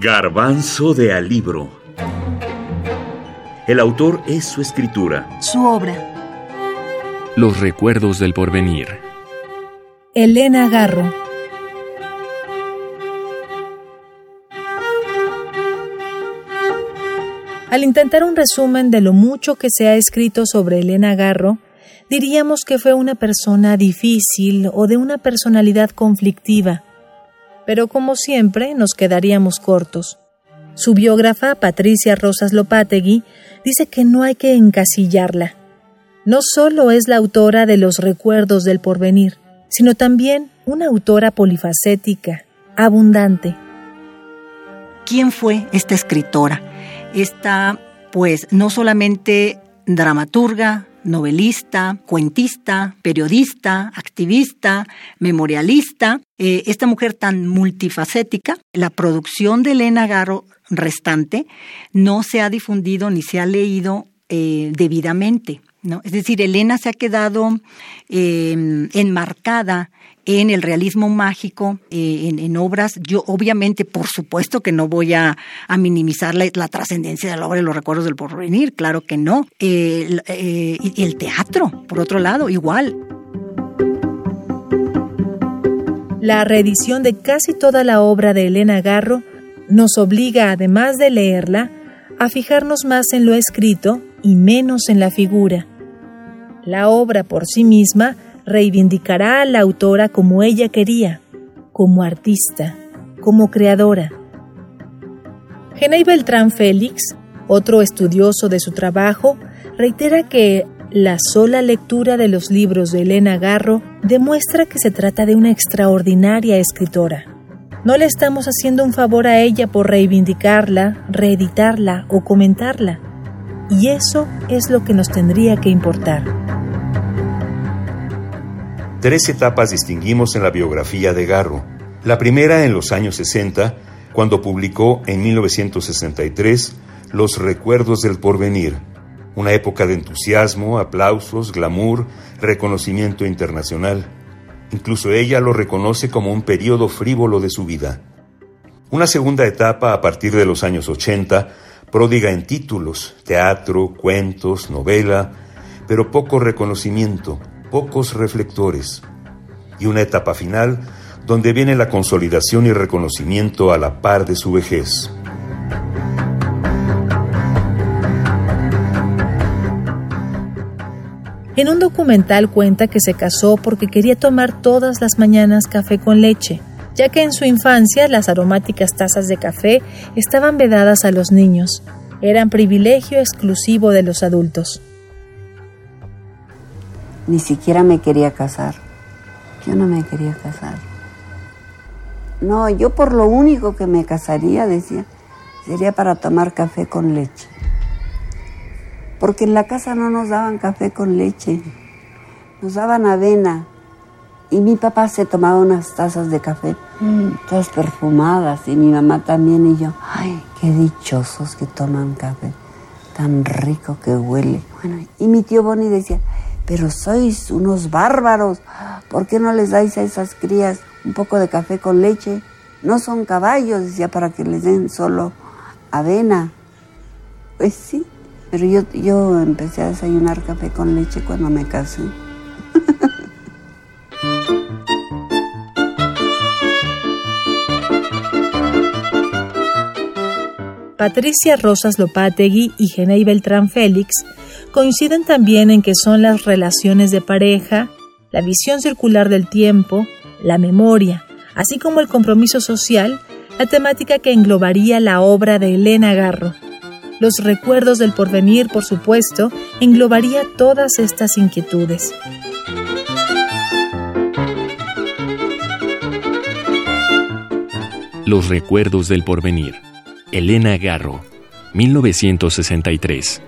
Garbanzo de Alibro. El autor es su escritura. Su obra. Los recuerdos del porvenir. Elena Garro. Al intentar un resumen de lo mucho que se ha escrito sobre Elena Garro, diríamos que fue una persona difícil o de una personalidad conflictiva, pero como siempre nos quedaríamos cortos. Su biógrafa, Patricia Rosas Lopategui, dice que no hay que encasillarla. No solo es la autora de los recuerdos del porvenir, sino también una autora polifacética, abundante. ¿Quién fue esta escritora? Esta, pues, no solamente dramaturga, novelista, cuentista, periodista, activista, memorialista. Eh, esta mujer tan multifacética, la producción de Elena Garro restante no se ha difundido ni se ha leído eh, debidamente. ¿no? Es decir, Elena se ha quedado eh, enmarcada en el realismo mágico, eh, en, obras. Yo obviamente, por supuesto que no voy a, minimizar la, trascendencia de la obra y los recuerdos del porvenir, claro que no. Eh, y el teatro, por otro lado, igual. La reedición de casi toda la obra de Elena Garro nos obliga, además de leerla, a fijarnos más en lo escrito y menos en la figura. La obra por sí misma reivindicará a la autora como ella quería, como artista, como creadora. Genei Beltrán Félix, otro estudioso de su trabajo, reitera que la sola lectura de los libros de Elena Garro demuestra que se trata de una extraordinaria escritora. No le estamos haciendo un favor a ella por reivindicarla, reeditarla o comentarla. Y eso es lo que nos tendría que importar. Tres etapas distinguimos en la biografía de Garro. La primera en los años 60, cuando publicó en 1963 Los Recuerdos del Porvenir, una época de entusiasmo, aplausos, glamour, reconocimiento internacional. Incluso ella lo reconoce como un periodo frívolo de su vida. Una segunda etapa a partir de los años 80, pródiga en títulos, teatro, cuentos, novela, pero poco reconocimiento, pocos reflectores. Y una etapa final donde viene la consolidación y reconocimiento a la par de su vejez. En un documental cuenta que se casó porque quería tomar todas las mañanas café con leche, ya que en su infancia las aromáticas tazas de café estaban vedadas a los niños, eran privilegio exclusivo de los adultos. Ni siquiera me quería casar. Yo no me quería casar. No, yo por lo único que me casaría, decía, sería para tomar café con leche porque en la casa no nos daban café con leche, nos daban avena. Y mi papá se tomaba unas tazas de café, mm, todas perfumadas, y mi mamá también, y yo, ay, qué dichosos que toman café, tan rico que huele. Bueno, y mi tío Bonnie decía, pero sois unos bárbaros, ¿por qué no les dais a esas crías un poco de café con leche? No son caballos, decía, para que les den solo avena. Pues sí, pero yo, yo empecé a desayunar café con leche cuando me casé. Patricia Rosas Lopategui y Genei Beltrán Félix coinciden también en que son las relaciones de pareja, la visión circular del tiempo, la memoria, así como el compromiso social, la temática que englobaría la obra de Elena Garro. Los recuerdos del porvenir, por supuesto, englobaría todas estas inquietudes. Los recuerdos del porvenir. Elena Garro, 1963.